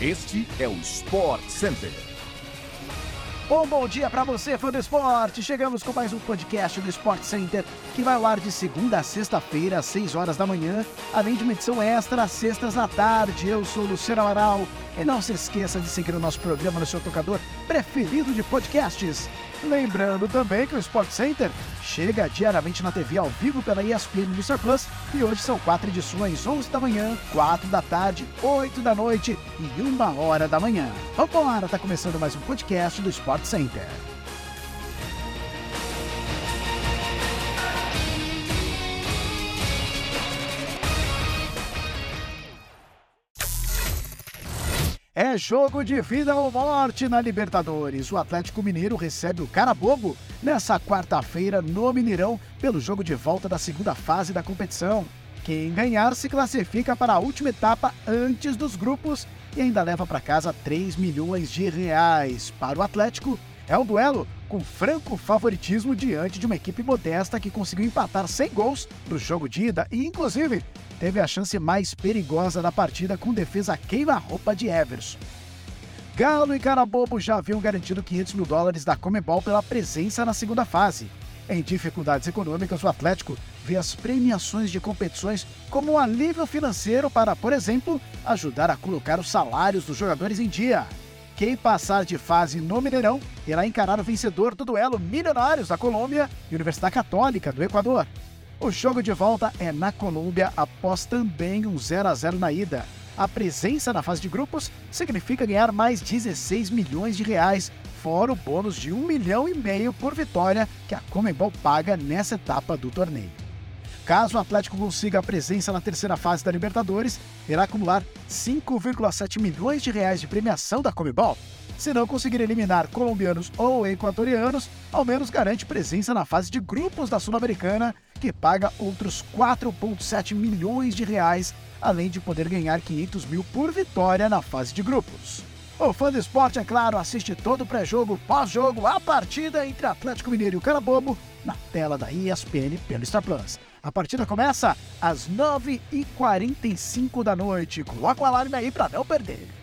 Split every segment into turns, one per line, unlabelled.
Este é o Sport Center.
Um bom dia para você, fã do esporte! Chegamos com mais um podcast do Sport Center, que vai ao ar de segunda a sexta-feira, às 6 horas da manhã, além de uma edição extra às sextas da tarde. Eu sou Luciano Amaral e não se esqueça de seguir o nosso programa no seu tocador preferido de podcasts. Lembrando também que o Sport Center chega diariamente na TV ao vivo pela ESPN no Star Plus e hoje são quatro edições, 11 da manhã, 4 da tarde, 8 da noite e 1 hora da manhã. Vambora, tá começando mais um podcast do Sport Center. É jogo de vida ou morte na Libertadores. O Atlético Mineiro recebe o Carabobo nessa quarta-feira no Mineirão pelo jogo de volta da segunda fase da competição. Quem ganhar se classifica para a última etapa antes dos grupos e ainda leva para casa 3 milhões de reais. Para o Atlético, é um duelo com franco favoritismo diante de uma equipe modesta que conseguiu empatar sem gols no jogo de ida e, inclusive, teve a chance mais perigosa da partida com defesa queima-roupa de Everson. Galo e Carabobo já haviam garantido 500 mil dólares da Comebol pela presença na segunda fase. Em dificuldades econômicas, o Atlético vê as premiações de competições como um alívio financeiro para, por exemplo, ajudar a colocar os salários dos jogadores em dia. Quem passar de fase no Mineirão irá encarar o vencedor do duelo Milionários da Colômbia e Universidade Católica do Equador. O jogo de volta é na Colômbia após também um 0 a 0 na ida. A presença na fase de grupos significa ganhar mais 16 milhões de reais, fora o bônus de 1 milhão e meio por vitória que a Comembol paga nessa etapa do torneio. Caso o Atlético consiga a presença na terceira fase da Libertadores, irá acumular 5,7 milhões de reais de premiação da Comebol, se não conseguir eliminar colombianos ou equatorianos, ao menos garante presença na fase de grupos da Sul-Americana, que paga outros 4,7 milhões de reais, além de poder ganhar 500 mil por vitória na fase de grupos. O fã do esporte, é claro, assiste todo o pré-jogo, pós-jogo, a partida entre Atlético Mineiro e o Carabobo na tela da ESPN pelo Star Plus. A partida começa às 9h45 da noite. Coloca o alarme aí para não perder.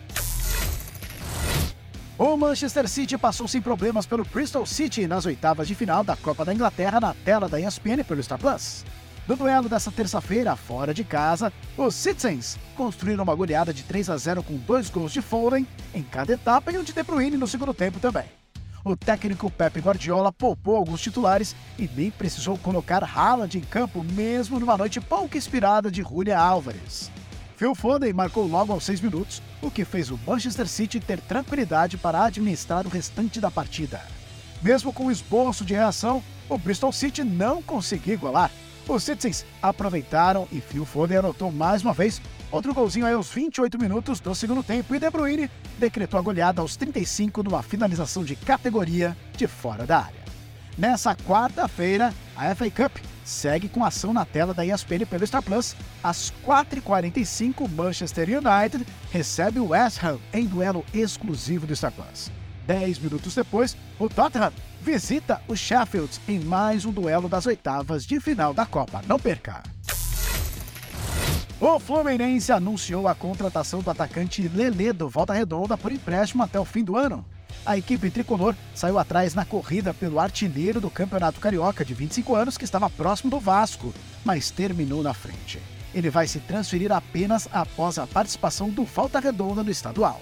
O Manchester City passou sem problemas pelo Crystal City nas oitavas de final da Copa da Inglaterra na tela da ESPN pelo Star Plus. No duelo dessa terça-feira, fora de casa, os Citizens construíram uma goleada de 3 a 0 com dois gols de Foden em cada etapa e um de De Bruyne no segundo tempo também. O técnico Pep Guardiola poupou alguns titulares e nem precisou colocar Haaland em campo mesmo numa noite pouco inspirada de Julia Álvares. Phil Foden marcou logo aos seis minutos, o que fez o Manchester City ter tranquilidade para administrar o restante da partida. Mesmo com o esboço de reação, o Bristol City não conseguiu igualar. Os Citizens aproveitaram e Phil Foden anotou mais uma vez outro golzinho aí aos 28 minutos do segundo tempo e De Bruyne decretou a goleada aos 35 numa finalização de categoria de fora da área. Nessa quarta-feira, a FA Cup segue com ação na tela da ESPN pelo Star Plus. Às 4h45, Manchester United recebe o West Ham em duelo exclusivo do Star Plus. Dez minutos depois, o Tottenham visita o Sheffield em mais um duelo das oitavas de final da Copa. Não perca! O Fluminense anunciou a contratação do atacante Lelê do Volta Redonda por empréstimo até o fim do ano a equipe tricolor saiu atrás na corrida pelo artilheiro do Campeonato Carioca de 25 anos, que estava próximo do Vasco, mas terminou na frente. Ele vai se transferir apenas após a participação do Falta Redonda no estadual.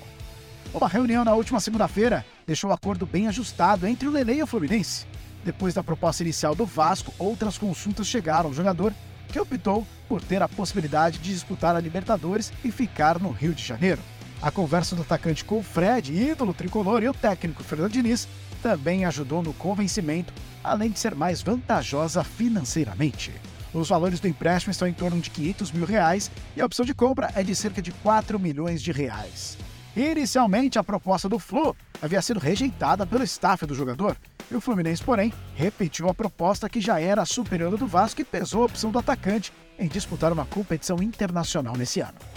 Uma reunião na última segunda-feira deixou o acordo bem ajustado entre o Lele e o Fluminense. Depois da proposta inicial do Vasco, outras consultas chegaram ao jogador, que optou por ter a possibilidade de disputar a Libertadores e ficar no Rio de Janeiro. A conversa do atacante com o Fred, ídolo tricolor, e o técnico Fernando Diniz também ajudou no convencimento, além de ser mais vantajosa financeiramente. Os valores do empréstimo estão em torno de 500 mil reais e a opção de compra é de cerca de 4 milhões de reais. Inicialmente, a proposta do Flu havia sido rejeitada pelo staff do jogador, e o Fluminense, porém, repetiu a proposta que já era superior do Vasco e pesou a opção do atacante em disputar uma competição internacional nesse ano.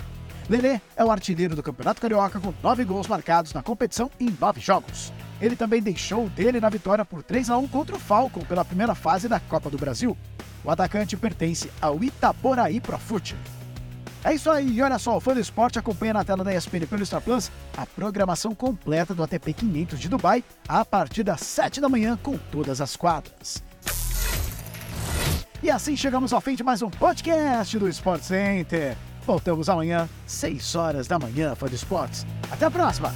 Lelê é o artilheiro do Campeonato Carioca com nove gols marcados na competição em nove jogos. Ele também deixou dele na vitória por 3 a 1 contra o Falcon pela primeira fase da Copa do Brasil. O atacante pertence ao Itaboraí Profute. É isso aí, e olha só, o fã do esporte acompanha na tela da ESPN pelo Star Plus a programação completa do ATP 500 de Dubai a partir das 7 da manhã com todas as quadras. E assim chegamos ao fim de mais um podcast do Sport Center. Voltamos amanhã, 6 horas da manhã, fã do esportes. Até a próxima!